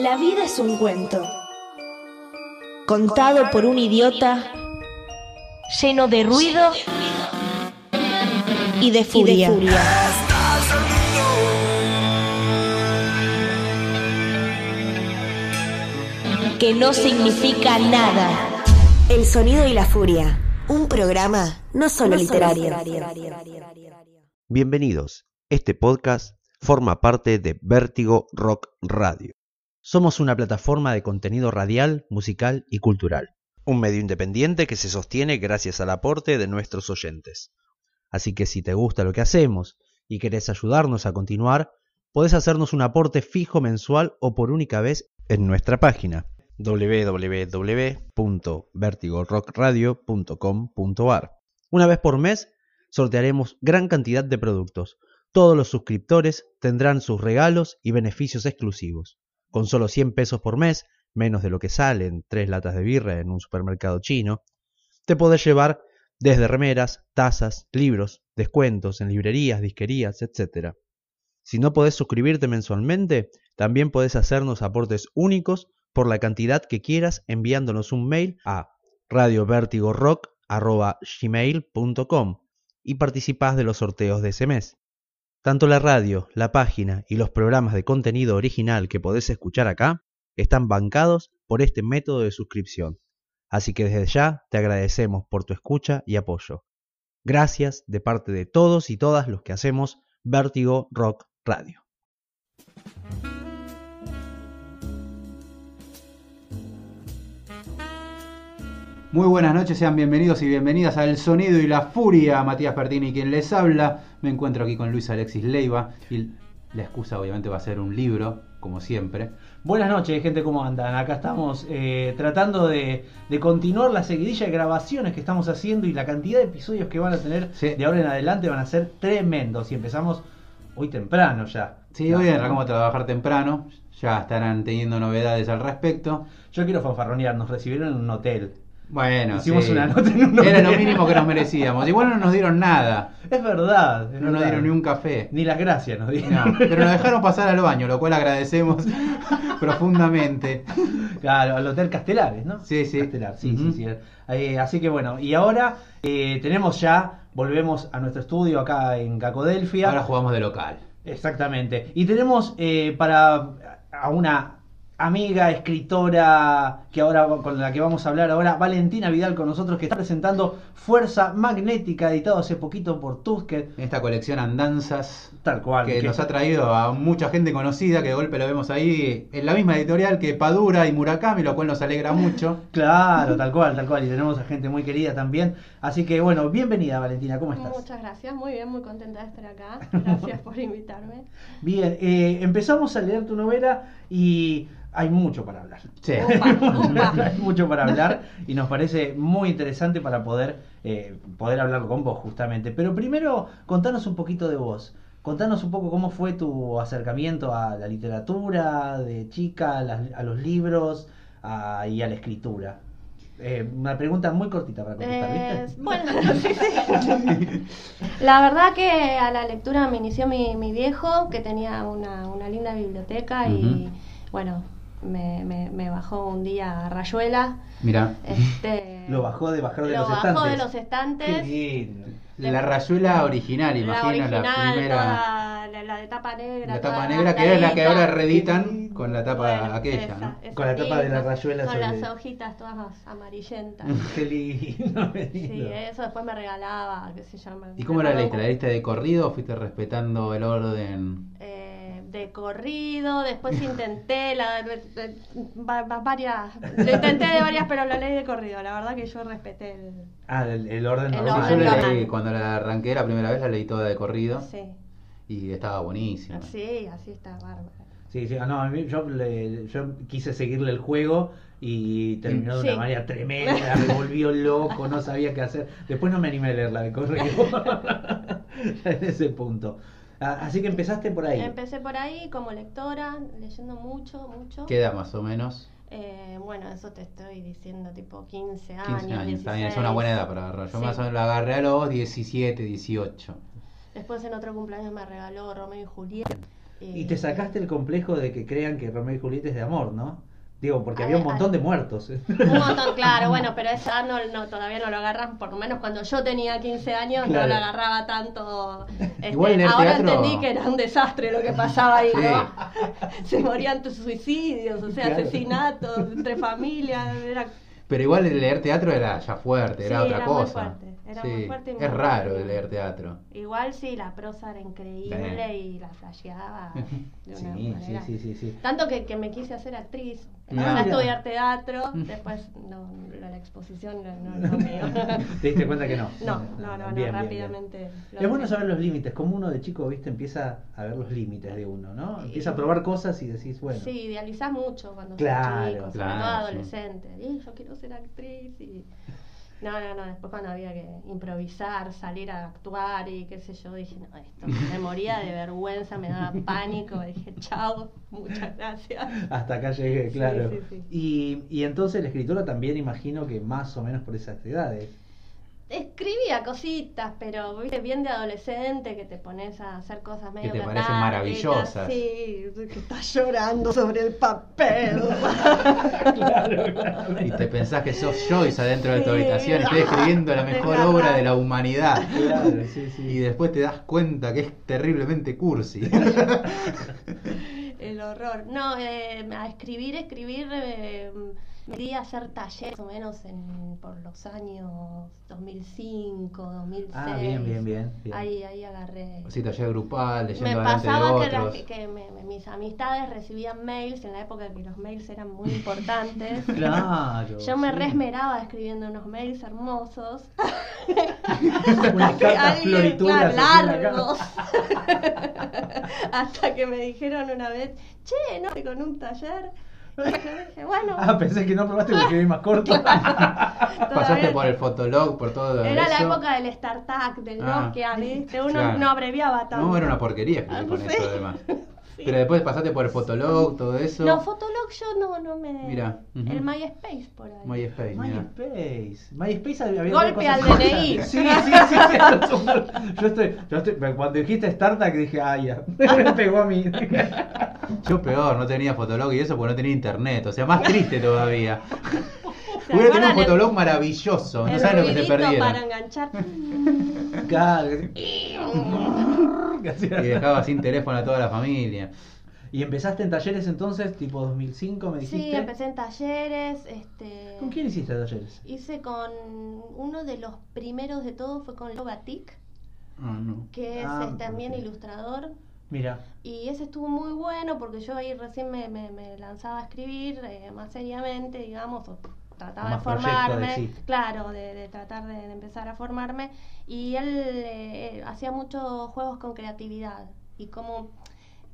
La vida es un cuento, contado por un idiota, lleno de ruido y de furia. Que no significa nada. El sonido y la furia. Un programa no solo literario. Bienvenidos. Este podcast forma parte de Vértigo Rock Radio. Somos una plataforma de contenido radial, musical y cultural. Un medio independiente que se sostiene gracias al aporte de nuestros oyentes. Así que si te gusta lo que hacemos y querés ayudarnos a continuar, podés hacernos un aporte fijo mensual o por única vez en nuestra página www.vertigorockradio.com.ar. Una vez por mes sortearemos gran cantidad de productos. Todos los suscriptores tendrán sus regalos y beneficios exclusivos. Con solo 100 pesos por mes, menos de lo que salen tres latas de birra en un supermercado chino, te podés llevar desde remeras, tazas, libros, descuentos en librerías, disquerías, etc. Si no podés suscribirte mensualmente, también podés hacernos aportes únicos por la cantidad que quieras enviándonos un mail a radiovertigorock.gmail.com y participás de los sorteos de ese mes. Tanto la radio, la página y los programas de contenido original que podés escuchar acá están bancados por este método de suscripción. Así que desde ya te agradecemos por tu escucha y apoyo. Gracias de parte de todos y todas los que hacemos Vértigo Rock Radio. Muy buenas noches, sean bienvenidos y bienvenidas a El Sonido y la Furia. Matías Pertini, quien les habla. Me encuentro aquí con Luis Alexis Leiva y la excusa obviamente va a ser un libro, como siempre. Buenas noches, gente, ¿cómo andan? Acá estamos eh, tratando de, de continuar la seguidilla de grabaciones que estamos haciendo y la cantidad de episodios que van a tener Sí. de ahora en adelante van a ser tremendos y empezamos hoy temprano ya. Sí, hoy arrancamos a trabajar temprano, ya estarán teniendo novedades al respecto. Yo quiero fanfarronear, nos recibieron en un hotel. Bueno, Hicimos sí. una nota en un Era lo mínimo que nos merecíamos. Igual no nos dieron nada, Es verdad. es no nos dieron ni un café. Ni las gracias nos dieron. No, pero nos dejaron pasar al baño, lo cual agradecemos profundamente. Claro, al Hotel Castelares, ¿no? Sí, sí. Castelar, sí, sí, sí. Eh, así que bueno, y ahora eh, tenemos ya, volvemos a nuestro estudio acá en Cacodelfia. Ahora jugamos de local. Exactamente. Y tenemos eh, para a una amiga, escritora, que ahora con la que vamos a hablar ahora, Valentina Vidal con nosotros, que está presentando Fuerza Magnética, editado hace poquito por Tusquet. En esta colección Andanzas, Tal cual. que nos ha traído a mucha gente conocida, que de golpe lo vemos ahí en la misma editorial que Padura y Murakami, lo cual nos alegra mucho. Claro, tal cual, tal cual. Y tenemos a gente muy querida también. Así que bueno, bienvenida Valentina, ¿cómo estás? Muchas gracias, muy bien, muy contenta de estar acá. Gracias por invitarme. Bien, eh, empezamos a leer tu novela y hay mucho para hablar. Sí. Opa, opa. hay mucho para hablar y nos parece muy interesante para poder, eh, poder hablar con vos justamente. Pero primero, contanos un poquito de vos. Contanos un poco cómo fue tu acercamiento a la literatura, de chica, a, las- a los libros a- y a la escritura. Eh, una pregunta muy cortita para contestar, Eh, ¿viste? bueno, sí, sí. La verdad que a la lectura me inició mi, mi viejo, que tenía una, una linda biblioteca y bueno, me, me- me bajó un día a Rayuela. Mira, Este, Lo bajó de bajar de lo los bajó estantes. de los Qué estantes. la rayuela original, imagino, la primera. toda, la, la de tapa negra. La tapa negra, que es la que ahora reeditan con la tapa Bueno, aquella, esa, ¿no? esa Con la tapa de la rayuela Con sobre- las hojitas todas amarillentas. Qué lindo. Sí, eso después me regalaba, qué sé yo. ¿Y cómo me la leíste? ¿La leíste de corrido o fuiste respetando el orden? eh, de corrido, después intenté la, de- de- va- va- varias, lo intenté de varias, pero la leí de corrido. La verdad que yo respeté el, Ah, el, el orden El normal. Yo la leí, cuando la arranqué la primera vez la leí toda de corrido sí, y estaba buenísima. sí, así está bárbaro. Sí, sí, no, a mí- yo, le- yo quise seguirle el juego y terminó de Sí. una manera tremenda, me volvió loco, no sabía qué hacer. Después no me animé a leerla de correo. Ya en ese punto. Así que empezaste por ahí. Empecé por ahí como lectora, leyendo mucho, mucho. ¿Qué edad más o menos? Eh, bueno, eso te estoy diciendo, tipo 15 años. 15 años, está bien, es 16. una buena edad para agarrar. Yo Sí. más o menos la agarré a los 17, 18. Después en otro cumpleaños me regaló Romeo y Julieta. Y te sacaste el complejo de que crean que Romeo y Julieta es de amor, ¿no? Digo, porque A había un montón de muertos. Un montón, claro, bueno, pero esa no, no, todavía no lo agarran, por lo menos cuando yo tenía 15 años Claro. no lo agarraba tanto. este, Igual en el ahora teatro- entendí que era un desastre lo que pasaba ahí, Sí. ¿no? Se morían tus suicidios, o sea, Claro. asesinatos entre familias, era Pero igual el leer teatro era ya fuerte, era Sí, otra era muy cosa. fuerte, era Sí, muy fuerte y muy es raro leer teatro. igual sí, la prosa era increíble Sí. y la flasheaba de Sí, una sí, manera. sí, sí, sí. Tanto que, que me quise hacer actriz. Ah, Empecé a estudiar teatro, después no, la exposición no, no lo mío. ¿Te diste cuenta que no? No, no, no, no, Bien, bien, bien. rápidamente. lo Es bueno saber los límites, como uno de chico, viste, empieza a ver los límites de uno, ¿no? Empieza a probar cosas y decís, bueno, Sí, idealizás mucho cuando Claro, sos chico, sobre claro, todo sí. adolescente. Y yo quiero ser actriz y... No, no, no, después cuando había que improvisar, salir a actuar y qué sé yo, dije, no, esto me moría de vergüenza, me daba pánico, dije, chao, muchas gracias. hasta acá llegué, Sí, claro. sí, sí. Y, y entonces la escritora también imagino que más o menos por esas edades. Escribía cositas, pero viste bien de adolescente que te pones a hacer cosas medio te parecen maravillosas. Sí, que estás llorando sobre el papel. Y te pensás que sos Joyce adentro de tu Sí. habitación, estoy escribiendo la mejor obra de la humanidad. Claro, sí, sí. Y después te das cuenta que es terriblemente cursi. El horror. No, eh, a escribir, escribir, eh, me di a hacer talleres más o menos en, por los años 2005, 2006. Ah, bien, bien, bien. bien. Ahí, ahí agarré. Así taller grupal, Me leyendo de pasaba que, otros. que me- me- mis amistades recibían mails en la época que los mails eran muy importantes. Claro. Yo me sí. resmeraba escribiendo unos mails hermosos. Unas que alguien, claro, en largos. Hasta que me dijeron una vez, che, ¿no? Con un taller. Dije, bueno, Ah, pensé que no probaste porque escribí más corto. Pasaste por el fotolog, por todo Era la época del StarTAC, del Ah, Nokia, ¿viste? Uno claro. no abreviaba tanto. No, era una porquería Ah, con sí. eso además. Sí. Pero después pasaste por el fotolog, todo eso. No, Fotolog yo no, no me... Mira. El MySpace por ahí. MySpace. MySpace. MySpace había Golpe cosas- al DNI. Sí, sí, sí. sí. Yo estoy, yo estoy, cuando dijiste Startup dije, ah, ya. Me pegó a mí. Yo peor, no tenía fotolog y eso porque no tenía internet. O sea, más triste todavía. ¿Se Hubiera tenido un el- fotolog maravilloso. No el saben lo que se perdieron. para enganchar. Claro. Y dejaba sin teléfono a toda la familia. Y empezaste en talleres entonces, tipo 2005, me dijiste. Sí, empecé en talleres, este... ¿Con quién hiciste talleres? Hice con uno de los primeros de todos fue con Logatic, Ah, no. que es Ah, eh, también ilustrador. Mira. Y ese estuvo muy bueno porque yo ahí recién me, me- me lanzaba a escribir eh, más seriamente, digamos, o trataba de formarme, claro, de, de tratar de, de empezar a formarme. Y él eh, hacía muchos juegos con creatividad. Y como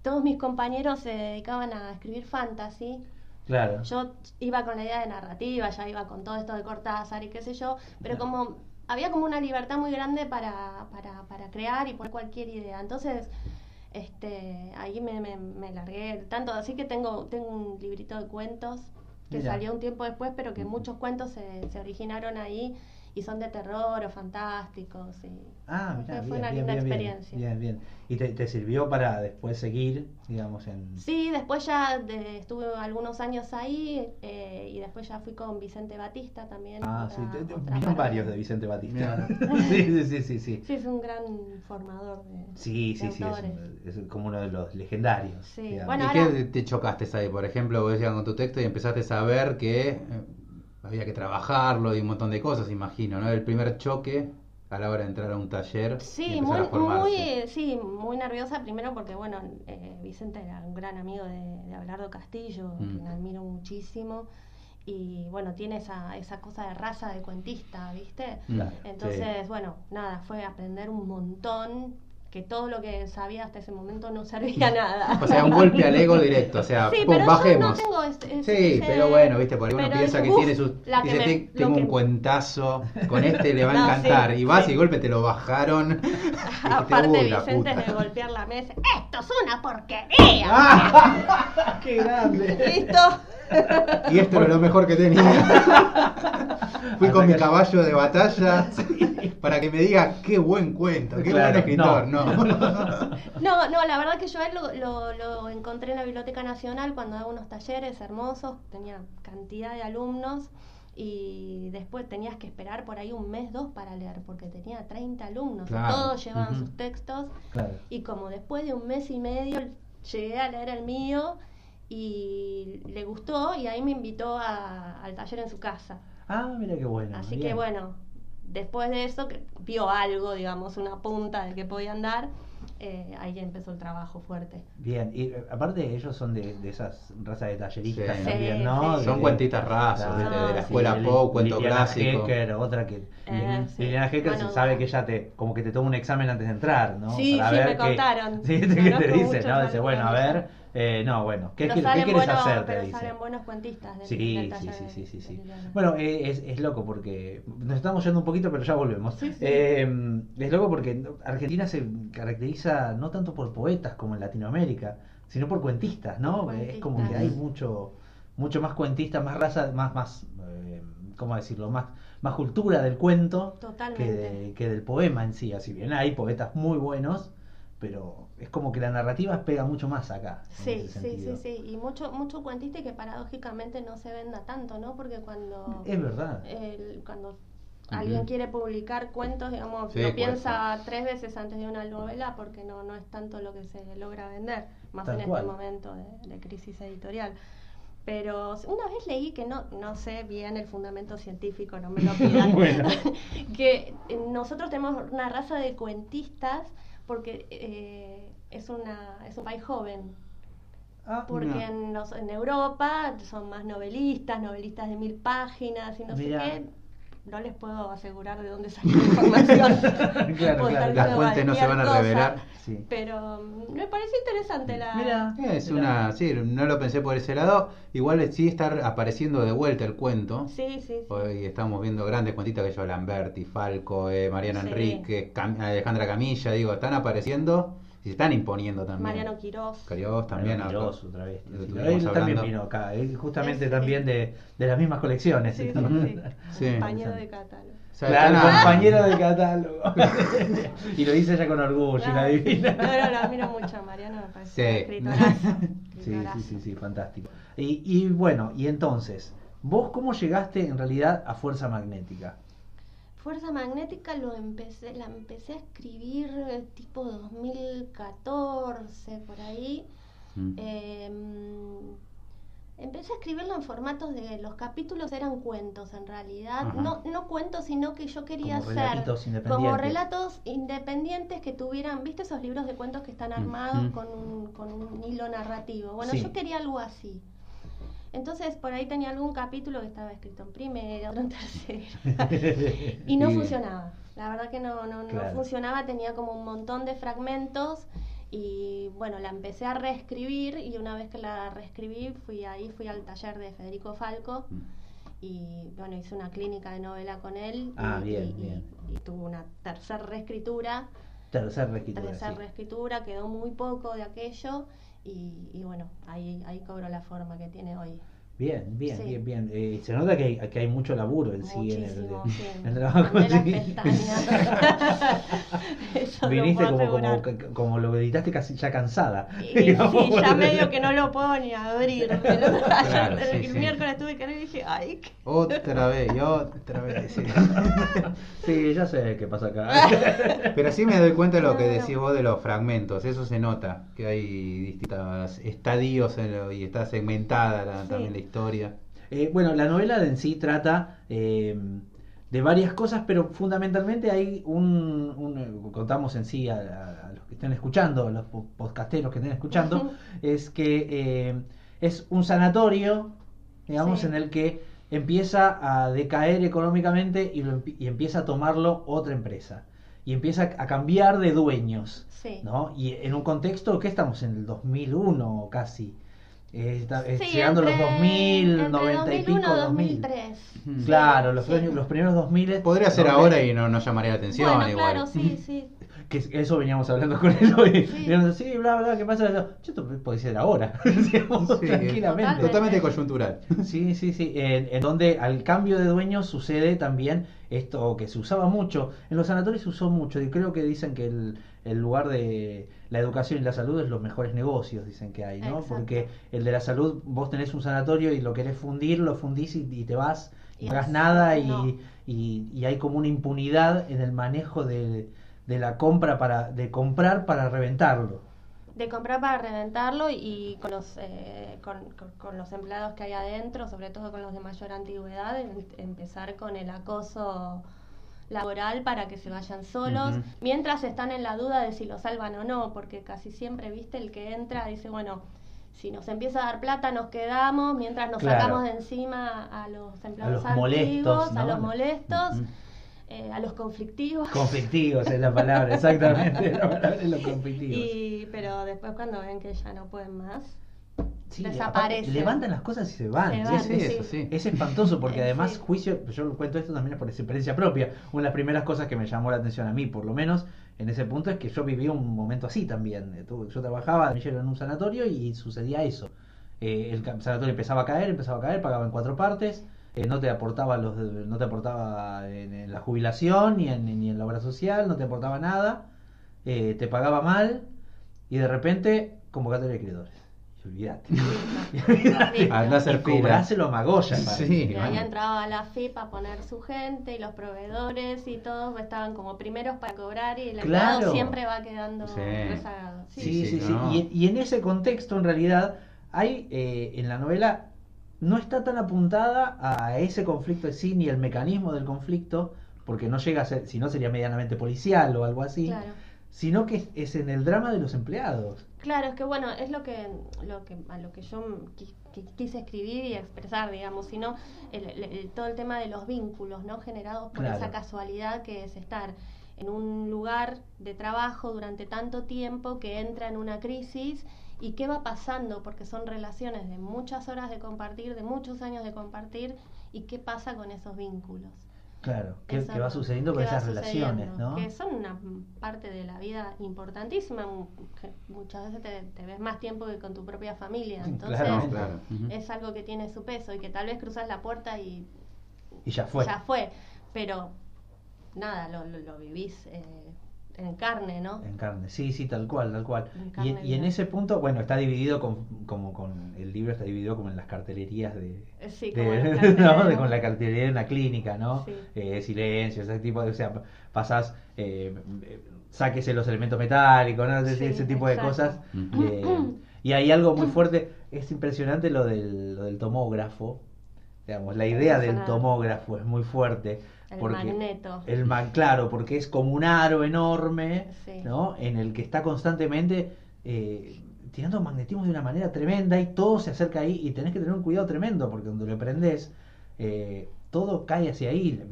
todos mis compañeros se dedicaban a escribir fantasy, Claro. yo iba con la idea de narrativa, ya iba con todo esto de Cortázar y qué sé yo, pero Claro. como había como una libertad muy grande para, para, para crear y poner cualquier idea. Entonces, este, ahí me, me, me largué tanto, así que tengo, tengo un librito de cuentos que Mira. salió un tiempo después, pero que muchos cuentos se, se originaron ahí y son de terror o fantásticos. Y Ah, fue, mira, fue bien, una bien, linda bien, experiencia. Bien, bien. ¿Y te, te sirvió para después seguir, digamos, en... Sí, después ya de- estuve algunos años ahí eh, y después ya fui con Vicente Batista también. Ah, otra- sí, te- varios de Vicente Batista. Sí, sí, sí, sí, sí. Sí, es un gran formador de, Sí, de sí, sí, es, autores. un- es como uno de los legendarios. Sí, bueno, ¿Y ahora- qué te chocaste ahí? Por ejemplo, vos decías con tu texto y empezaste a saber que eh, había que trabajarlo y un montón de cosas, imagino, ¿no? El primer choque a la hora de entrar a un taller Sí, muy, a muy, sí, muy nerviosa primero porque, bueno, eh, Vicente era un gran amigo de, de Abelardo Castillo, Mm. quien admiro muchísimo. Y bueno, tiene esa, esa cosa de raza de cuentista, ¿viste? Claro, Entonces, bueno, nada, fue aprender un montón, que todo lo que sabía hasta ese momento no servía nada. O sea, un golpe al ego directo, o sea, Sí, pum, pero yo bajemos. no tengo este- ese- sí, pero bueno, viste, porque uno pero piensa que "Uf, tiene sus. Dice, me- "Te- tengo un que- cuentazo, con este le va a encantar. sí, y vas sí. y de golpe te lo bajaron. Aparte, "Uy, la Vicente puta". de golpear la mesa, ¡esto es una porquería! ¡Ah! ¡Qué grande! Listo. Y esto era lo mejor que tenía. Fui Hasta con mi caballo de batalla para que me diga qué buen cuento, qué Claro, buen escritor. No. No, no, la verdad que yo a él lo, lo- lo encontré en la Biblioteca Nacional cuando daba unos talleres hermosos, tenía cantidad de alumnos y después tenías que esperar por ahí un mes, dos para leer, porque tenía 30 alumnos, Claro. todos llevaban sus textos Claro. y como después de un mes y medio llegué a leer el mío y le gustó y ahí me invitó a- al taller en su casa. Ah, mira qué bueno. Así bien. que bueno, después de eso, que vio algo, digamos, una punta de que podían dar, eh, ahí empezó el trabajo fuerte. Bien, y eh, aparte ellos son de, de esas razas de talleristas Sí. también, Sí, ¿no? sí, Son De- cuentistas rasos, Claro, ¿viste? de la escuela Poe, cuento Liliana clásico. Hecker, otra que... Eh, sí. Liliana Hecker se Mano sabe que ella te, como que te toma un examen antes de entrar, ¿no? Sí, Para sí, ver me qué- contaron. Sí, que te dice, ¿no? Dice, bueno, a ver, eh, no, bueno, ¿qué, qué- qué quieres hacer? Te pero dice. salen buenos cuentistas del- Sí, del sí, sí, de- sí, sí. Bueno, eh, es, es loco porque nos estamos yendo un poquito, pero ya volvemos. Sí, sí. Eh, es loco porque Argentina se caracteriza no tanto por poetas como en Latinoamérica, sino por cuentistas, ¿no? Por Es como que hay mucho mucho más cuentistas, más raza, más más eh, ¿cómo decirlo? Más más cultura del cuento que, de- que del poema en sí. Así bien hay poetas muy buenos, pero es como que la narrativa pega mucho más acá. Sí, sí, sí, sí. Y mucho, mucho cuentista y que paradójicamente no se venda tanto, ¿no? Porque cuando, Es verdad. el- cuando alguien quiere publicar cuentos, digamos, Sí, lo cuesta. piensa tres veces antes de una novela porque no, no es tanto lo que se logra vender, más Tal en cual. este momento de, de crisis editorial. Pero una vez leí que no, no sé bien el fundamento científico, no me lo pidan, Bueno. que eh, nosotros tenemos una raza de cuentistas porque eh, es, una, es un país joven, Ah, porque No. en, los- en Europa son más novelistas, novelistas de mil páginas y no Mirá. sé qué. No les puedo asegurar de dónde saqué la información. Claro, claro. Las fuentes no se van a cosa. revelar. Sí. Pero mm, me pareció interesante la. Mira. Es una, sí, no lo pensé por ese lado. Igual sí está apareciendo de vuelta el cuento. Sí, sí, sí. Hoy estamos viendo grandes cuentitas que yo, Lamberti, Falco, eh, Mariana Sí. Enrique, Cam- Alejandra Camilla, digo, están apareciendo se están imponiendo también. Mariano Quirós. Cariós también. Mariano acá. Quirós, otra vez. Él también vino acá, él justamente sí. también de, de las mismas colecciones. Sí, sí, ¿no? sí. Sí. Compañero de catálogo. Claro, compañero de catálogo. y lo dice ella con orgullo, y la No, divina. No, no, lo admiro mucho a Mariano, me parece Sí. Sí, escritorazo. sí, sí, sí, fantástico. Y, y bueno, y entonces, ¿vos cómo llegaste en realidad a Fuerza Magnética? Fuerza Magnética lo empecé, la empecé a escribir eh, tipo 2014, por ahí. Mm. Eh, empecé a escribirlo en formatos de los capítulos eran cuentos en realidad, Ajá. no, no cuentos, sino que yo quería Como hacer independientes. como relatos independientes que tuvieran, ¿viste esos libros de cuentos que están armados con, un, con un hilo narrativo? Bueno, Sí. yo quería algo así. Entonces por ahí tenía algún capítulo que estaba escrito en primera, otro en tercera. Y no funcionaba. La verdad que no, no, no funcionaba, tenía como un montón de fragmentos y bueno, la empecé a reescribir y una vez que la reescribí fui ahí, fui al taller de Federico Falco Mm. y bueno, hice una clínica de novela con él Ah, y, bien, y- bien. y- tuve una tercera reescritura, Tercer reescritura. tercera sí. reescritura, quedó muy poco de aquello y, y bueno, ahí, ahí cobró la forma que tiene hoy. Bien, bien, Sí. bien, bien. Eh, se nota que hay, que hay mucho laburo en sí en el, en sí. el trabajo. Sí. Viniste como, como, como lo editaste casi ya cansada. Y, sí, ya medio que no lo puedo ni abrir. El, otro- Claro, ayer, el sí, miércoles tuve que y dije, ay, qué- Otra vez y otra vez. sí. Sí, ya sé qué pasa acá. Pero sí me doy cuenta de lo que decís vos de los fragmentos. Eso se nota, que hay distintos estadios en lo- y está segmentada la- Sí. también la historia. Eh, bueno, la novela en sí trata eh, de varias cosas, pero fundamentalmente hay un, un- eh, contamos en sí a, los que estén escuchando, a los po- podcasteros que estén escuchando, es que eh, es un sanatorio, digamos, Sí. en el que empieza a decaer económicamente y, lo empie- y empieza a tomarlo otra empresa. Y empieza a cambiar de dueños. Sí. ¿no? Y en un contexto que estamos en el 2001 casi. Eh, está- Sí, llegando a los entre- 2000, entre 90 y 2001 pico, 2000. 2003. Mm. Claro, los, Sí. años- los primeros 2000. Podría ser donde- ahora y no, no llamaría la atención Bueno, igual. claro, sí, sí. Que es- eso veníamos hablando con él hoy. Sí. Digamos, Sí, bla, bla, ¿qué pasa? Yo, esto puede ser ahora, digamos, Sí, tranquilamente. Totalmente coyuntural. Sí, sí, sí. En, en donde al cambio de dueño sucede también esto que se usaba mucho. En los sanatorios se usó mucho. Y creo que dicen que el, el lugar de la educación y la salud es los mejores negocios, dicen que hay, ¿no? Exacto. Porque el de la salud, vos tenés un sanatorio y lo querés fundir, lo fundís y, y te vas y no pagas nada y, no. y, y hay como una impunidad en el manejo de, de la compra para de comprar para reventarlo. De comprar para reventarlo y con los, eh, con, con- con los empleados que hay adentro, sobre todo con los de mayor antigüedad, em- empezar con el acoso laboral para que se vayan solos, mientras están en la duda de si lo salvan o no, porque casi siempre, viste, el que entra dice, bueno, si nos empieza a dar plata nos quedamos, mientras nos Claro. sacamos de encima a los empleados los molestos, a los molestos. Eh, a los conflictivos. Conflictivos es la palabra, exactamente. La palabra es los conflictivos. Y, pero después cuando ven que ya no pueden más, Sí, desaparecen. aparte, levantan las cosas y se van. Se Sí, van, sí, Sí, sí. eso sí. Es espantoso porque además sí. juicio, yo cuento esto también por experiencia propia. Una de las primeras cosas que me llamó la atención a mí, por lo menos en ese punto, es que yo viví un momento así también. Eh, tu- Yo trabajaba en un sanatorio y sucedía eso. Eh, el sanatorio empezaba a caer, empezaba a caer, pagaba en cuatro partes. Eh, no te aportaba los no te aportaba en, en la jubilación ni en, ni en la obra social, no te aportaba nada, eh, te pagaba mal y de repente convocatoria de acreedores. Y olvídate. Y olvídate. Anda a hacer cobráselo a Magoya. Sí, y entraba la FIP a poner su gente y los proveedores y todos estaban como primeros para cobrar y el Claro. empleado siempre va quedando Sí. rezagado. Sí. Sí, Sí, sí, sí, sí. no. Y, y en ese contexto, en realidad, hay eh, en la novela no está tan apuntada a ese conflicto en sí, ni el mecanismo del conflicto, porque no llega a ser, si no sería medianamente policial o algo así, Claro. sino que es, es en el drama de los empleados. Claro, es que bueno, es lo que, lo que a lo que yo qui- qui- quise escribir y expresar, digamos, sino el, el- el- todo el tema de los vínculos, ¿no? Generados por Claro. esa casualidad que es estar en un lugar de trabajo durante tanto tiempo que entra en una crisis y qué va pasando, porque son relaciones de muchas horas de compartir, de muchos años de compartir, y qué pasa con esos vínculos. Claro, ¿qué, Eso qué va sucediendo con esas relaciones, no? Que son una parte de la vida importantísima. que Muchas veces te, te ves más tiempo que con tu propia familia. Entonces, Claro, claro. Es algo que tiene su peso y que tal vez cruzas la puerta y Y ya fue. ya fue. Pero nada, lo, lo, lo vivís eh, en carne, ¿no? En carne, sí, sí, tal cual, tal cual. En Y, carne y en ese punto, bueno, está dividido con, como con, el libro está dividido como en las cartelerías de, Eh, Sí, de- como los ¿no? De- con la cartelería de una clínica, ¿no? Sí. Eh, silencio, ese tipo de, o sea, pasás, eh, sáquese los elementos metálicos, ¿no? Ese, Sí, ese tipo de cosas. Eh, y hay algo muy fuerte, es impresionante lo del, lo del tomógrafo, digamos, la idea del tomógrafo es muy fuerte. El porque magneto. El man, claro, porque es como un aro enorme, Sí. ¿no? En el que está constantemente eh, tirando magnetismo de una manera tremenda y todo se acerca ahí y tenés que tener un cuidado tremendo porque cuando lo prendés, eh, todo cae hacia ahí.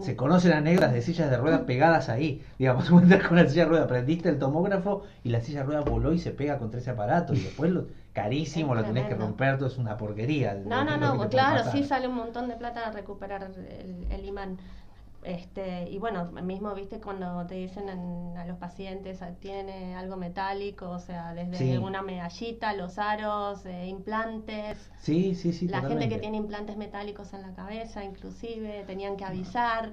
Se conocen anécdotas de sillas de ruedas pegadas ahí. Digamos, con la silla de ruedas, prendiste el tomógrafo y la silla de ruedas voló y se pega contra ese aparato. Y después lo carísimo, Es lo tenés que tremendo. romper, todo es una porquería. No, no, no, claro, sí sale un montón de plata a recuperar el, el imán. Este, y bueno, mismo viste cuando te dicen en- a los pacientes ah, tiene algo metálico, o sea, desde Sí. una medallita, los aros, eh, implantes. Sí, sí, sí. la gente que tiene implantes metálicos en la cabeza, inclusive, tenían que avisar.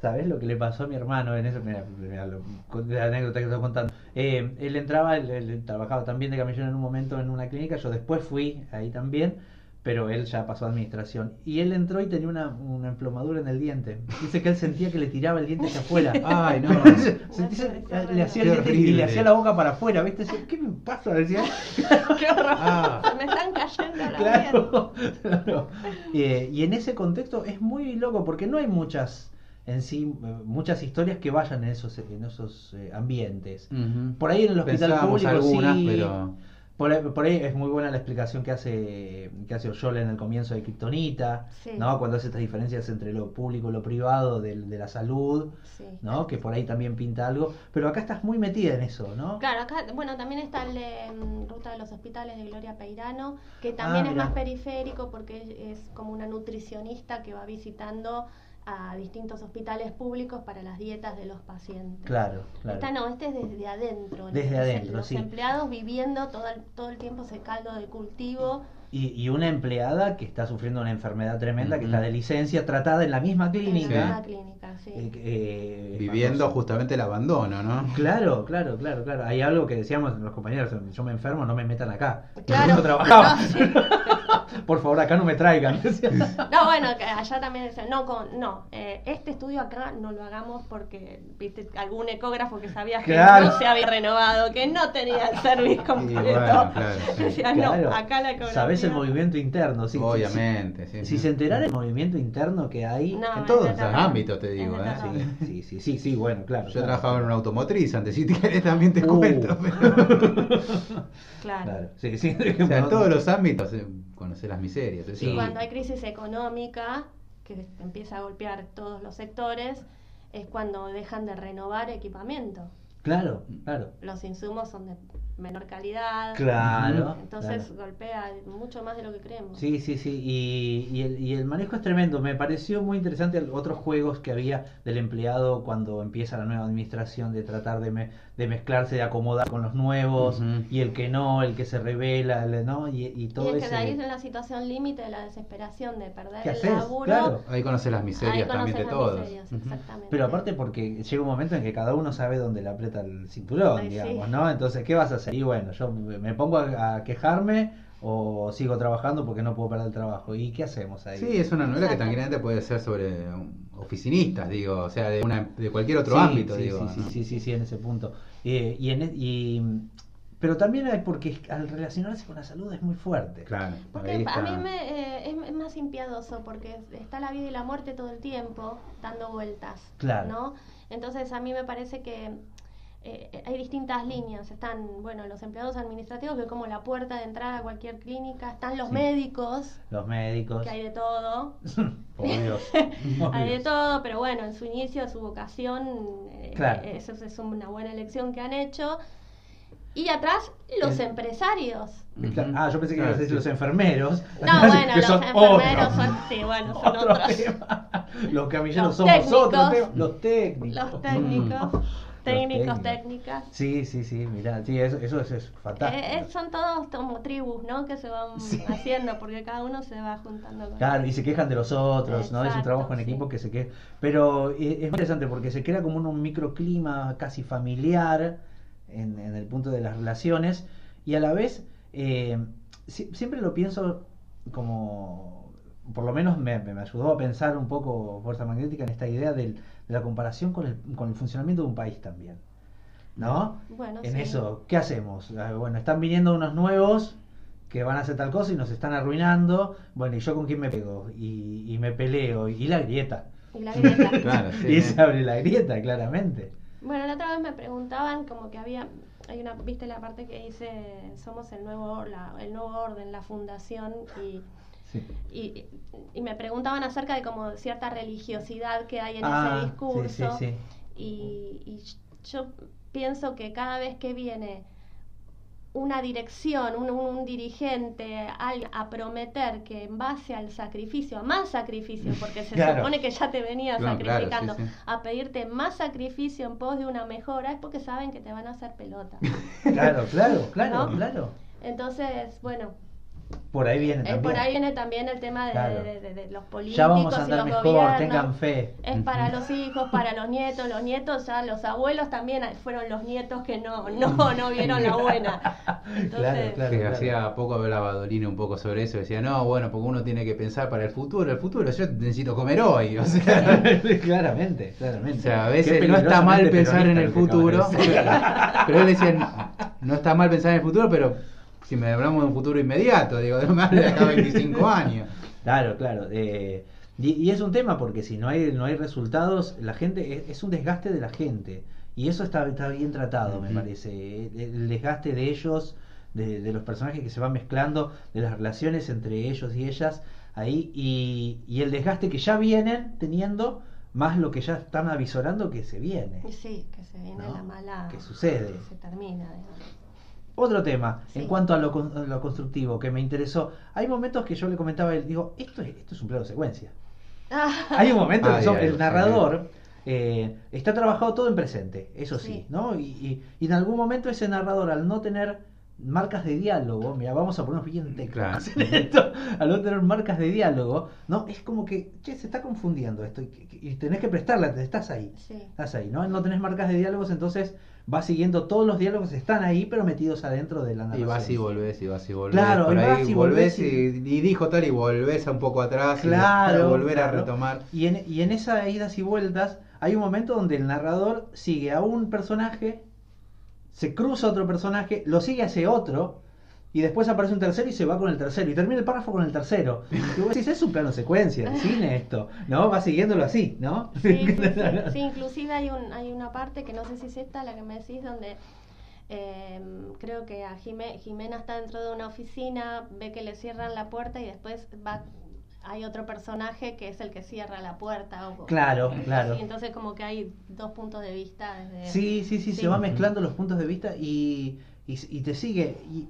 ¿Sabes lo que le pasó a mi hermano en eso? Mira, mira, lo- la anécdota que estoy contando. Eh, él entraba, él, él trabajaba también de camellón en un momento en una clínica, yo después fui ahí también, pero él ya pasó a administración. Y él entró y tenía una, una emplomadura en el diente. Dice que él sentía que le tiraba el diente hacia afuera. Ay, no. Sentía- le hacía el diente y le hacía la boca para afuera, ¿viste? ¿Qué me pasa? Decía. ¡Qué horror! Ah. Se me están cayendo dientes. Claro, claro. Eh, y en ese contexto es muy loco porque no hay muchas en sí eh, muchas historias que vayan en esos en esos eh, ambientes. Por ahí en el hospital Pensábamos público algunas, sí, pero Por, ahí- por ahí es muy buena la explicación que hace que hace Oyola en el comienzo de Kryptonita, Sí. ¿no? Cuando hace estas diferencias entre lo público y lo privado, del- de, la salud, Sí. ¿no? Que por ahí también pinta algo. Pero acá estás muy metida en eso, ¿no? Claro, acá, bueno, también está el de mm, Ruta de los Hospitales de Gloria Peirano, que también Ah, es más periférico porque es como una nutricionista que va visitando a distintos hospitales públicos para las dietas de los pacientes. Claro, claro. Esta no, este es desde adentro. Desde los- adentro, Los sí. empleados viviendo todo el, todo el tiempo ese caldo de cultivo. Y, y una empleada que está sufriendo una enfermedad tremenda, que está de licencia, tratada en la misma En clínica. la clínica, sí. eh, eh, Viviendo famoso. justamente el abandono, ¿no? Claro, claro, claro, claro. Hay algo que decíamos los compañeros, yo me enfermo, no me metan acá. Claro. Yo trabajaba. No, sí. Por favor, acá no me traigan. No, bueno, allá también decían, no, con, no, eh, este estudio acá no lo hagamos porque, viste, algún ecógrafo que sabía que Claro. no se había renovado, que no tenía el servicio completo. bueno, claro, sí. Decían, Claro. no, acá la ecografía. Sabés el movimiento interno, sí. Obviamente, sí, Si, sí. si se enterara el movimiento interno que hay. No, En todos los ámbitos, te digo, ¿eh? Sí, sí, sí, sí, sí, bueno, claro. Yo claro. trabajaba en una automotriz antes, si querés también te Uh. cuento. pero- Claro. Claro, sí, sí. o sea, en todos los ámbitos eh, conocer las miserias. eso. Y cuando hay crisis económica, que empieza a golpear todos los sectores, es cuando dejan de renovar equipamiento. Claro, claro. Los insumos son de menor calidad. Claro. Entonces claro. golpea mucho más de lo que creemos. Sí, sí, sí. Y, y el, y el manejo es tremendo. Me pareció muy interesante el- otros juegos que había del empleado cuando empieza la nueva administración de tratar de, me- de mezclarse, de acomodar con los nuevos y el que no, el que se revela, el- ¿no? Y, y Y todo es que de ahí es ese. en la situación límite de la desesperación de perder ¿Qué el haces? laburo. Claro. Ahí conoces las miserias también de conoces las todos. miserias, exactamente. Pero aparte porque llega un momento en que cada uno sabe dónde le aprieta el cinturón, Ay, sí. digamos, ¿no? Entonces, ¿qué vas a hacer? Y bueno, yo me pongo a, a quejarme o sigo trabajando porque no puedo perder el trabajo. ¿Y qué hacemos ahí? Sí, es una novela que Exacto. tranquilamente puede ser sobre oficinistas, digo, o sea, de, una, de cualquier otro Sí, ámbito, sí, digo. sí, sí, ¿no? sí, sí, sí, en ese punto. Eh, y en, e- y, pero también hay porque al relacionarse con la salud es muy fuerte. Claro, Porque ahí a mí me, eh, es, es más impiedoso porque está la vida y la muerte todo el tiempo dando vueltas. Claro. ¿no? Entonces a mí me parece que eh, hay distintas líneas. Están, bueno, los empleados administrativos, que es como la puerta de entrada a cualquier clínica. Están los Sí. médicos, Los médicos. que hay de todo. Por Dios. Por Hay de todo, pero bueno, en su inicio, su vocación, eh, Claro. eh, eso es una buena elección que han hecho. Y atrás, los El- empresarios. Claro. Ah, yo pensé que ibas a decir sí. los enfermeros. No, bueno, que los son enfermeros otro- son, sí, bueno, son otro otros. tema. Los camilleros Los somos técnicos. otro tema. Los técnicos. Los técnicos, técnicos, técnicas. Sí, sí, sí, mirá, sí, eso, eso es, es fantástico. Eh, eh, son todos como tribus, ¿no? Que se van Sí. haciendo porque cada uno se va juntando con Claro, y se quejan de los otros, ¿no? Es un trabajo en sí. equipo que se queja. Pero eh, es muy interesante porque se crea como un, microclima casi familiar en, en el punto de las relaciones y a la vez eh, si- siempre lo pienso como, por lo menos me, me ayudó a pensar un poco Fuerza Magnética en esta idea del- de la comparación con el, con el funcionamiento de un país también. ¿No? Bueno, en sí. eso, ¿qué hacemos? Ah, Bueno, están viniendo unos nuevos que van a hacer tal cosa y nos están arruinando. Bueno, ¿y yo con quién me pego? Y, y me peleo. Y la grieta. Y la grieta. Claro, sí, y se abre la grieta, claramente. Bueno, la otra vez me preguntaban como que había, hay una, viste la parte que dice, somos el nuevo, la- el nuevo orden, la fundación, y, Sí. y, y me preguntaban acerca de como cierta religiosidad que hay en Ah, ese discurso. sí, sí. Y, y yo pienso que cada vez que viene una dirección, un, dirigente al- a prometer que en base al sacrificio, a más sacrificio, porque se Claro. supone que ya te venía Claro, claro, sí, sacrificando, sí. a pedirte más sacrificio en pos de una mejora, es porque saben que te van a hacer pelota. Claro, claro, claro, ¿No? claro. Entonces, bueno, Por ahí viene eh, también. por ahí viene también el tema de, Claro. de- de- de los políticos ya vamos a y andar los mejor, gobiernos. tengan fe. Es para los hijos, para los nietos, los nietos ya, los abuelos también fueron los nietos que no, no, no vieron la buena. Entonces, claro, que claro. hacía poco hablaba Dolina un poco sobre eso, decía, no, bueno, porque uno tiene que pensar para el futuro, el futuro yo necesito comer hoy, o sea, claramente, claramente. o sea, a veces no está mal pensar en el futuro, pero él decía, no, no está mal pensar en el futuro, pero si me hablamos de un futuro inmediato, digo, más de acá a 25 años. Claro, claro. eh, y, y es un tema porque si no hay, no hay resultados, la gente es, es un desgaste de la gente. Y eso está, está bien tratado, me parece. El, el desgaste de ellos de, de los personajes que se van mezclando, de las relaciones entre ellos y ellas ahí, y, y el desgaste que ya vienen teniendo, más lo que ya están avisorando que se viene. Sí, que se viene ¿No? la mala. Que sucede. que se termina. digamos. Otro tema, Sí. en cuanto a lo, con- a lo constructivo, que me interesó. Hay momentos que yo le comentaba a él, digo, esto es, esto es un plano secuencia. Ah, Hay un momento Ah, que el narrador eh, está trabajado todo en presente, eso sí, Sí. ¿no? Y, y- y en algún momento ese narrador, al no tener marcas de diálogo, mira, vamos a ponernos bien Claro. en esto, al no tener marcas de diálogo, ¿no? Es como que, che, se está confundiendo esto y, y tenés que prestarla, estás ahí. sí. Estás ahí, ¿no? No tenés marcas de diálogos, entonces vas siguiendo todos los diálogos están ahí, pero metidos adentro de la Y narración. vas y volvés, y vas y volvés. Claro, por y ahí vas y volvés y, y dijo tal y volvés un poco atrás y Claro, para volver claro. a retomar. Y en, y en esas idas y vueltas hay un momento donde el narrador sigue a un personaje, se cruza a otro personaje, lo sigue a ese otro, y después aparece un tercero y se va con el tercero, y termina el párrafo con el tercero. Y vos decís, es un plano secuencia, de cine esto, ¿no? Va siguiéndolo así, ¿no? Sí, sí, sí. Sí, inclusive hay, un, hay una parte que no sé si es esta la que me decís, donde eh, creo que a Jime- Jimena está dentro de una oficina, ve que le cierran la puerta y después va hay otro personaje que es el que cierra la puerta. O, Claro, claro. Sí, entonces como que hay dos puntos de vista desde... Sí, sí, sí, Sí. se va mezclando los puntos de vista y, y, y te sigue. Y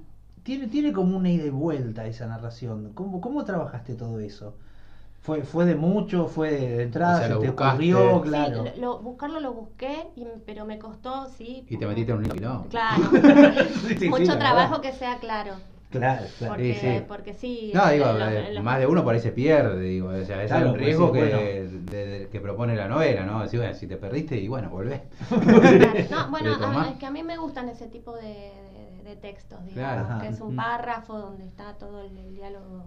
tiene, tiene como una ida y vuelta esa narración. ¿Cómo, cómo trabajaste todo eso? ¿Fue, ¿Fue de mucho? ¿Fue de entrada? O sea, ¿Se te buscaste. ocurrió? Claro. lo- lo- buscarlo lo busqué, y- pero me costó, sí. Y te metiste en un lío, Claro. Sí, sí, Mucho trabajo verdad. que sea claro. Claro, claro. Porque Sí, porque sí No, digo, los- eh, los- más de uno por ahí se pierde, digo, o sea, ese Claro, es un pues riesgo sí, que, bueno. de- de- que propone la novela, ¿no? Decir, bueno, si te perdiste y bueno, volvés. Claro, No, bueno, a- es que a mí me gustan ese tipo de, de- textos, digamos, Claro. Que es un párrafo donde está todo el, el diálogo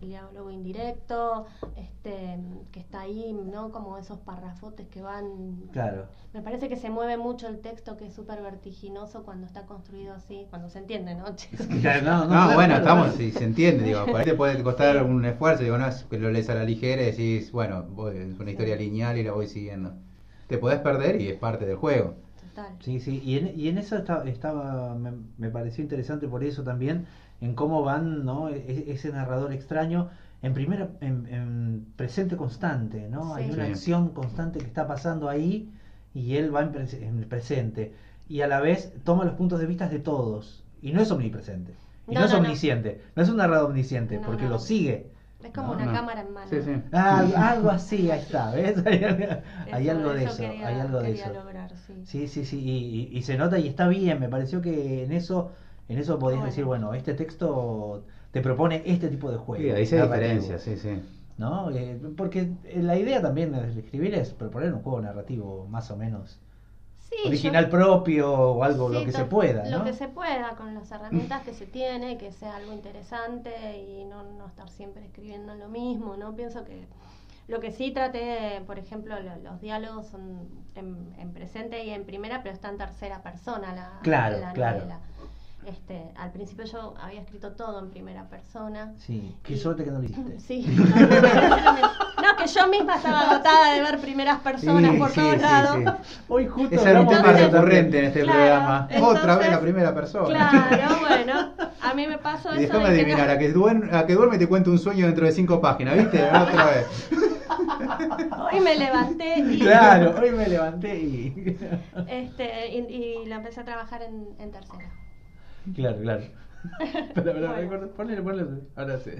el diálogo indirecto, este, que está ahí, ¿no? Como esos parrafotes que van... Claro. Me parece que se mueve mucho el texto, que es súper vertiginoso cuando está construido así, cuando se entiende, ¿no? Claro, no, no, No, claro, bueno, estamos, si se entiende, digo, por ahí te puede costar un esfuerzo, digo, no es que lo lees a la ligera y decís, bueno, voy- es una historia lineal y la voy siguiendo. Te podés perder y es parte del juego. Total. Sí, sí, y en, y en eso esta- estaba, me, me pareció interesante por eso también, en cómo van, ¿no? E- ese narrador extraño en primera, en, en presente constante, ¿no? Hay una Sí. acción constante que está pasando ahí y él va en, en el presente y a la vez toma los puntos de vista de todos y no es omnipresente y no, No, es no, no. omnisciente, no. es un narrador omnisciente No, porque no, lo sigue. Es como No, una no. cámara en mano. Sí, sí. Ah, algo así, ahí está, ¿ves? Hay, algo- hay Eso- algo de eso, quería- hay algo de eso. lograr, sí. Sí, sí, sí, y, y- y se nota y está bien, me pareció que en eso, en eso podías Bueno. decir, bueno, este texto te propone este tipo de juego. Sí, ahí se diferencia, sí, sí. ¿No? Eh, porque la idea también de escribir es proponer un juego narrativo más o menos Sí, original yo- propio o algo, lo que se pueda, Lo ¿no? que se pueda, con las herramientas que se tiene, que sea algo interesante y no, no estar siempre escribiendo lo mismo, ¿no? Pienso que lo que sí traté, por ejemplo, lo- los diálogos son en, en presente y en primera, pero está en tercera persona la, Claro, la claro. novela. Este, al principio yo había escrito todo en primera persona. Sí, qué Y- suerte que no lo hiciste. Sí. no, que yo misma estaba agotada de ver primeras personas Sí, por sí, todos sí, lados. sí. Hoy justo Ese era un hablamos tema de eso recurrente en este Claro, programa. Otra vez entonces- la primera persona. Claro, bueno, a mí me pasó Y eso. déjame de que adivinar, no- a que, duerme, a que duerme te cuento un sueño dentro de cinco páginas, ¿viste? Otra vez. Hoy me levanté y, Claro, hoy me levanté y... este, y, y la empecé a trabajar en, en tercera. Claro, claro. Pero, pero Bueno. ponele, ponele. Ahora sí.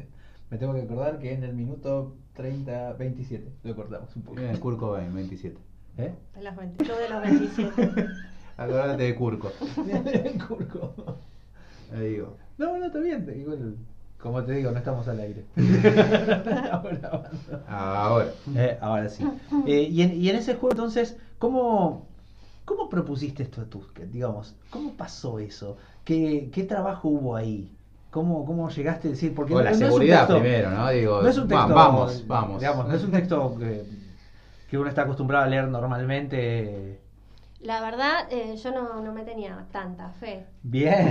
Me tengo que acordar que en el minuto 30, 27 lo cortamos un poco. Bien, Kurt Cobain, 27. ¿Eh? De los 20, yo de los 27. Acordate de Curco. Curco. Ahí digo. No, no, está bien. Igual, como te digo, no estamos al aire. ahora, Ahora. Eh, ahora sí. Eh, y, en, y en ese juego, entonces, ¿cómo, cómo propusiste esto a Tusquet? Digamos, ¿cómo pasó eso? ¿Qué, qué trabajo hubo ahí? ¿Cómo, ¿Cómo llegaste a decir? Porque O no- la no es un seguridad texto- primero, ¿no? Digo, No es un texto. vamos, vamos. Digamos, no es un texto que, que uno está acostumbrado a leer normalmente. La verdad, eh, yo no, no me tenía tanta fe. Bien.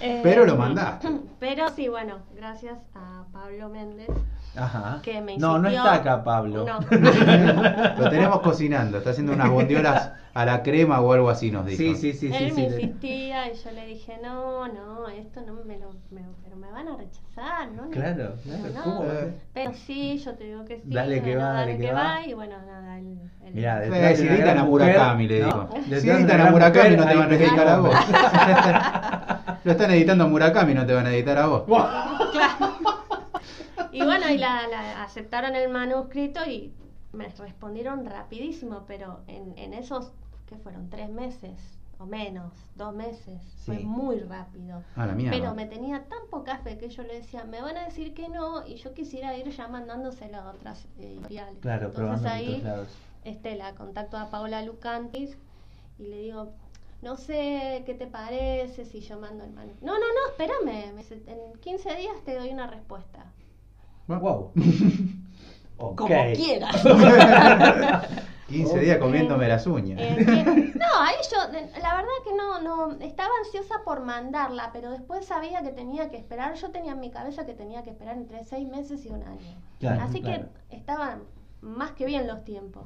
Eh, Pero lo mandaste. Pero sí, bueno, gracias a Pablo Méndez. Ajá. que me no, no está acá Pablo. No. Lo tenemos cocinando, está haciendo unas bondiolas a la crema o algo así, nos dijo. Sí, sí, sí, sí. Él sí, me insistía y yo le dije, no, no, esto no me lo, me, pero me van a rechazar, ¿no? Claro, claro. No, ¿Cómo va a Eh. Pero sí, yo te digo que sí. Dale que va, dale que va. Y bueno, nada, él, él- Mirá, Eh, detrás si editan gran a Murakami, le digo. Si editan a Murakami, no te van a editar a vos. Lo están editando a Murakami, no te van a editar a vos. Y bueno, y la, la- aceptaron el manuscrito y me respondieron rapidísimo, pero en, en esos, ¿qué fueron? Tres meses o menos, dos meses. Fue muy rápido. A la mierda. Pero me tenía tan poca fe que yo le decía, me van a decir que no, y yo quisiera ir ya mandándoselo a otras editoriales. Claro, Entonces en ahí lados. este, la contacto a Paola Lucantis y le digo, no sé qué te parece si yo mando el manuscrito. No, no, no, espérame, en 15 días te doy una respuesta. Wow. Como quieras. 15 días comiéndome las uñas. Eh, que- no, ahí yo, la verdad que no, no, estaba ansiosa por mandarla, pero después sabía que tenía que esperar, yo tenía en mi cabeza que tenía que esperar entre seis meses y un año. Claro, Así claro. que estaban más que bien los tiempos.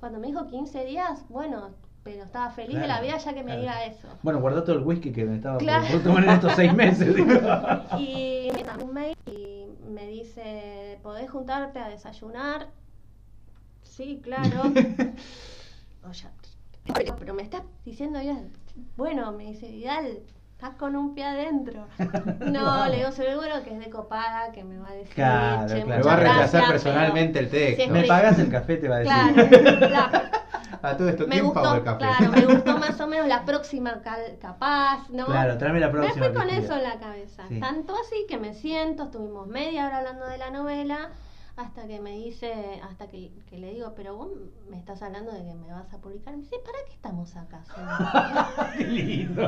Cuando me dijo 15 días, bueno, pero estaba feliz de la Claro, vida ya que me claro. diga eso. Bueno, guardá todo el whisky que me estaba Claro. por tomar en estos seis meses. digo. Y me un mail y me dice, ¿podés juntarte a desayunar? Sí, claro. Oye, pero, me estás diciendo ya, bueno, me dice, Vidal, estás con un pie adentro. No, le digo, seguro que es de copada, que me va a decir, Claro, "Che, claro. Me va a rechazar personalmente el texto. si Me pagas el café, te va a decir. Claro, claro. A todo esto, Me ¿quién pagó el gustó, café? claro, me gustó más o menos la próxima cal- capaz, ¿no? Claro, tráeme la próxima. Me fui con eso en la cabeza. Sí. Tanto así que me siento, estuvimos media hora hablando de la novela, hasta que me dice, hasta que, que le digo, pero vos me estás hablando de que me vas a publicar. Me dice, ¿para qué estamos acá? sola?" Qué lindo.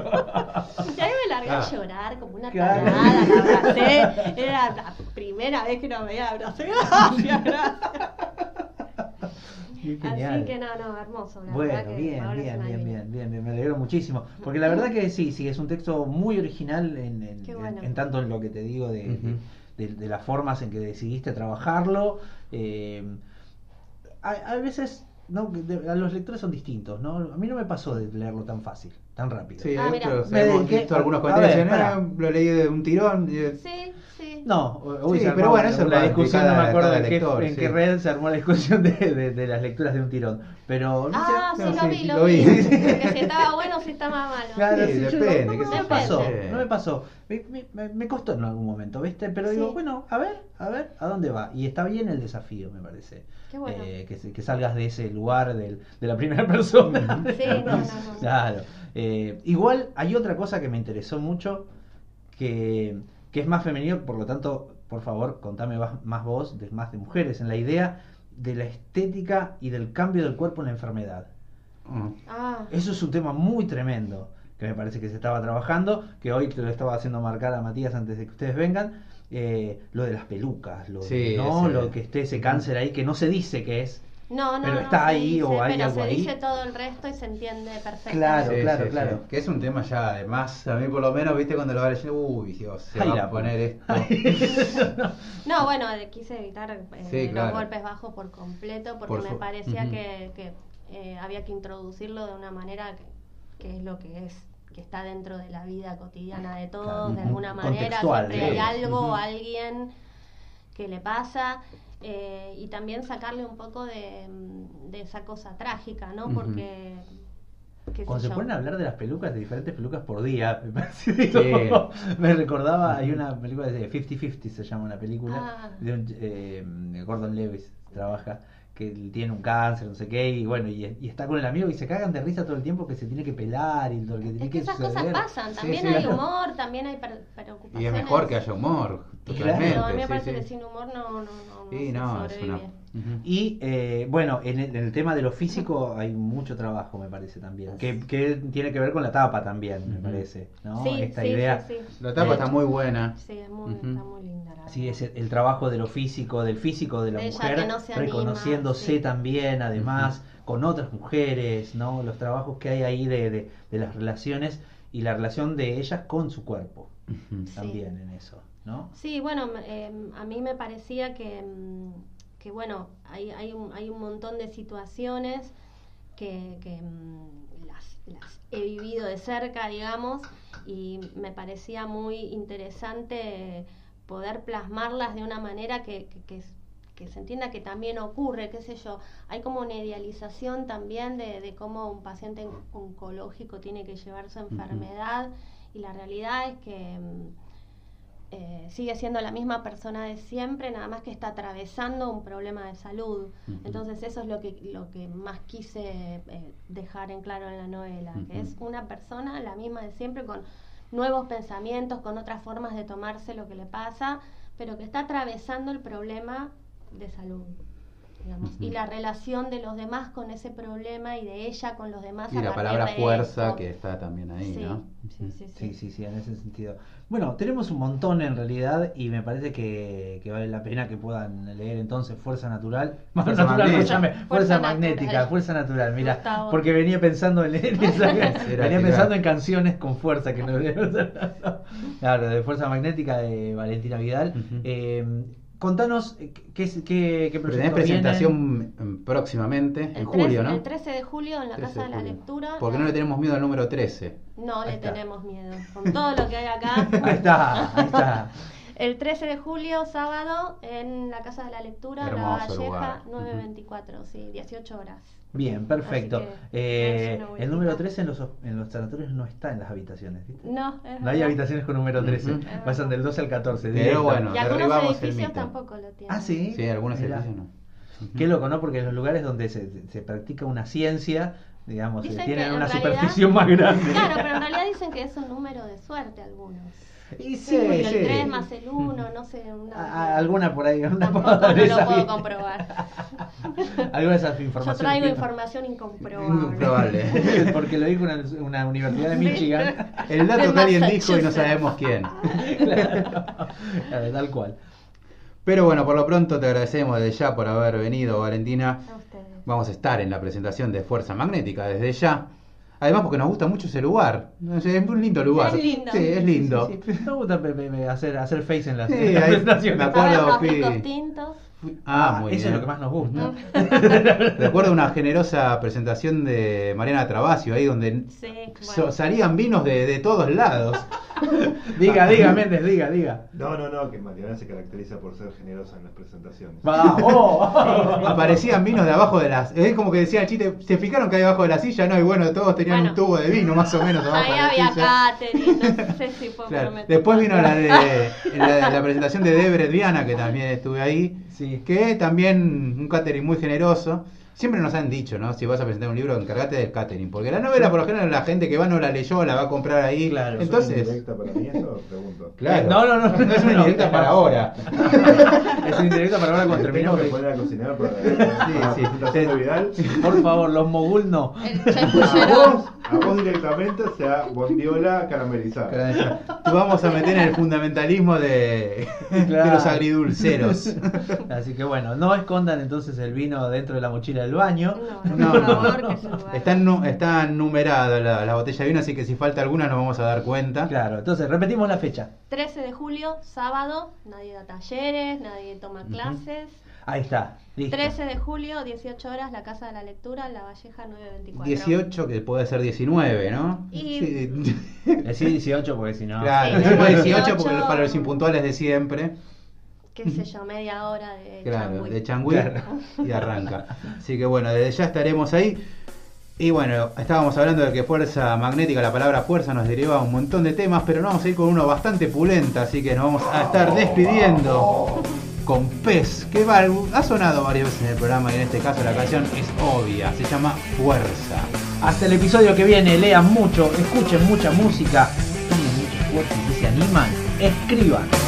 Y ahí me largué Ah. a llorar como una tarada, la abracé. Era la primera vez que no me abracé. Gracias, gracias. Qué genial. Así que no, no, hermoso. La Bueno, verdad que bien, bien, bien, bien, bien, bien, me alegro muchísimo. Porque la verdad que sí, sí, es un texto muy original en, en- tanto en lo que te digo de, de- de las formas en que decidiste trabajarlo. Eh, a, a veces no, de- a los lectores son distintos, ¿no? A mí no me pasó de leerlo tan fácil, tan rápido. Sí, Ah, de mira. hecho, Me hemos dediqué- visto algunos comentarios. "Ah, lo leí de un tirón. y- Sí, sí. No, hoy Sí, se pero bueno, eso la discusión, no me acuerdo cada en, qué, lector, en sí. qué red se armó la discusión de, de- de las lecturas de un tirón. Pero no sé, Ah, sí, no, lo sí, vi, lo lo vi. vi. Porque si estaba bueno o si estaba malo. Claro, Sí, sí, yo depende, qué no, no me yo. pasó, Sí. no me pasó. Me, me- me- me costó en algún momento, ¿viste? Pero digo, bueno, a ver, a ver, ¿a dónde va? Y está bien el desafío, me parece. Qué bueno. Eh, que, que salgas de ese lugar del- de la primera persona. Sí, no, no, no. Claro. Eh, igual hay otra cosa que me interesó mucho, que, que es más femenino, por lo tanto, por favor, contame más, vos, de, más de mujeres, en la idea de la estética y del cambio del cuerpo en la enfermedad. Mm. Ah, Eso es un tema muy tremendo que me parece que se estaba trabajando, que hoy te lo estaba haciendo marcar a Matías antes de que ustedes vengan, eh, lo de las pelucas, lo, de- ¿no? lo que esté ese cáncer ahí que no se dice que es. No, no. Pero no está se ahí dice, o hay pero algo se ahí. dice todo el resto y se entiende perfectamente. Claro, Sí, claro, sí, claro. sí. Que es un tema ya, además, a mí por lo menos, viste, cuando lo va leyendo, uy, Dios, se Ay, va la a poner esto. No, bueno, quise evitar eh, Sí, los golpes bajos por completo porque Por me parecía que, que, eh, había que introducirlo de una manera que, que es lo que es que está dentro de la vida cotidiana de todos, Claro. de alguna manera, Contextual, siempre hay algo o Ujú. alguien que le pasa eh, y también sacarle un poco de, mm, de esa cosa trágica, ¿no? Porque... sé Cuando se yo. ponen a hablar de las pelucas, de diferentes pelucas por día, me, parece, Sí. digo, me recordaba, hay una película de 50-50, se llama una película, Ah. de un, eh, Gordon Lewis, trabaja, que tiene un cáncer, no sé qué, y bueno, y, y está con el amigo y se cagan de risa todo el tiempo que se tiene que pelar y todo lo que tiene Es que esas cosas pasan, también sí, hay claro. humor, también hay preocupaciones. Y es mejor que haya humor, totalmente. claro, a mí me sí, parece sí. que sin humor no, no, no Sí, no, es. Y eh, bueno, en el, en el tema de lo físico hay mucho trabajo, me parece también, que, que tiene que ver con la tapa también, me parece, ¿no? Sí, Esta sí, idea. sí, sí. La tapa está muy buena. Sí, es muy, está muy linda la Sí, es el, el trabajo de lo físico, del físico de la De mujer, no anima, reconociéndose sí. también, además, con otras mujeres, ¿no? Los trabajos que hay ahí de, de, de las relaciones y la relación de ellas con su cuerpo, también en eso, ¿no? Sí, bueno, eh, a mí me parecía que, mm, que bueno, hay, hay, un, hay un montón de situaciones que, que mm, las, las he vivido de cerca, digamos, y me parecía muy interesante poder plasmarlas de una manera que, que, que, que se entienda que también ocurre, qué sé yo, hay como una idealización también de, de cómo un paciente oncológico tiene que llevar su enfermedad y la realidad es que mm, eh, sigue siendo la misma persona de siempre, nada más que está atravesando un problema de salud. Entonces eso es lo que, lo que más quise eh, dejar en claro en la novela, que es una persona, la misma de siempre, con nuevos pensamientos, con otras formas de tomarse lo que le pasa, pero que está atravesando el problema de salud. Digamos. Y la relación de los demás con ese problema y de ella con los demás. Y a la palabra de fuerza esto. que está también ahí, Sí, ¿no? sí, sí, sí. Sí, sí, sí, en ese sentido. Bueno, tenemos un montón en realidad y me parece que, que vale la pena que puedan leer entonces Fuerza Natural. Fuerza natural, magnética. Fuerza Fuerza, natural. magnética, Fuerza Natural, mira, Gustavo. porque venía pensando en, en esa- venía pensando en canciones con fuerza que no Claro, de Fuerza Magnética de Valentina Vidal. Eh, contanos eh, qué, qué, qué vienen. presentación mm, próximamente, en El, julio, 13 ¿no? el 13 de julio en la 13 Casa de la julio. Lectura. Porque la- no le tenemos miedo al número 13. No Ahí le está. tenemos miedo. Con todo lo que hay acá. Ahí está, ahí está. El 13 de julio, sábado, en la Casa de la Lectura, Hermoso La lugar. Valleja, 924, sí, 18 horas. Bien, perfecto. Eh, el número vueltita. 13 en los, en los sanatorios no está en las habitaciones, ¿viste? No, es No hay habitaciones con número 13, Ujú. pasan del 12 al 14. Pero directo. bueno, Y algunos edificios tampoco lo tienen. Ah, sí. Sí, algunos Mirá. edificios no. Qué loco, ¿no? Porque en los lugares donde se, se practica una ciencia, digamos, eh, Dicen tienen una realidad- superficie más grande. Claro, pero en realidad dicen que es un número de suerte algunos. Y Sí, Porque sí. el 3 más el 1, no sé, A- una... a- alguna por ahí, una Tampoco no lo puedo comprobar. Alguna de esas Yo informaciones. traigo que- información incomprobable. Probable. Porque lo dijo una, una universidad de Michigan. El dato que alguien dijo y no sabemos quién. claro, Claro, tal cual. Pero bueno, por lo pronto te agradecemos desde ya por haber venido, Valentina. A ustedes. Vamos a estar en la presentación de Fuerza Magnética desde ya. Además porque nos gusta mucho ese lugar. Es un lindo lugar. Es lindo. Sí, es lindo. Sí, sí. Me gusta pe- hacer, hacer face en las, Sí, en las ahí presentaciones. me acuerdo. Unos tintos. Ah, muy eso bien. es lo que más nos gusta. Recuerdo una generosa presentación de Mariana Trabasio ahí donde Sí, so- bueno. salían vinos de, de todos lados. Diga, diga, Méndez, diga, diga. No, no, no, que Mariana se caracteriza por ser generosa en las presentaciones. Va, oh, Aparecían vinos de abajo de las. Es como que decía el chiste, ¿se fijaron que hay abajo de la silla? No, y bueno, todos tenían Bueno. un tubo de vino más o menos abajo Ahí había catering, no sé si fue Claro. Después vino la de la, la presentación de Debret Viana, que también estuve ahí, Sí. que también un catering muy generoso. Siempre nos han dicho, ¿no? Si vas a presentar un libro, encárgate del catering. Porque la novela, por lo general, la gente que va no la leyó, la va a comprar ahí. Claro, ¿Es una Entonces, indirecta para mí eso? Pregunto. claro. No, no, no, No es una indirecta no. para ahora. Es indirecto para ahora cuando ¿Me terminemos. tengo que poner a cocinar para, sí. la presentación de Vidal? Por favor, los mogul no. A vos, a vos directamente, o sea, bondiola caramelizada. Te vamos a meter en el fundamentalismo de, de Claro. los agridulceros. Así que bueno, no escondan entonces el vino dentro de la mochila del baño. No, No, por no. favor, que. Están, están numeradas la- las botellas de vino, así que si falta alguna nos vamos a dar cuenta. Claro, entonces repetimos la fecha. 13 de julio, sábado, nadie da talleres, nadie toma clases. Ahí está, listo. 13 de julio, 18 horas, la Casa de la Lectura, La Valleja 924. 18, que puede ser 19, ¿no? Y- Sí. Decí 18 porque si no. Claro, Sí, decimos 18 18. porque para los impuntuales de siempre. Qué sé yo, media hora de Claro, de y arranca. Así que bueno, desde ya estaremos ahí. Y bueno, estábamos hablando de que fuerza magnética, la palabra fuerza nos deriva a un montón de temas, pero nos vamos a ir con uno bastante pulenta, así que nos vamos a estar despidiendo con Pez, que va, ha sonado varias veces en el programa y en este caso la canción es obvia, se llama Fuerza. Hasta el episodio que viene, lean mucho, escuchen mucha música, tomen mucha fuerza y se animan, escriban.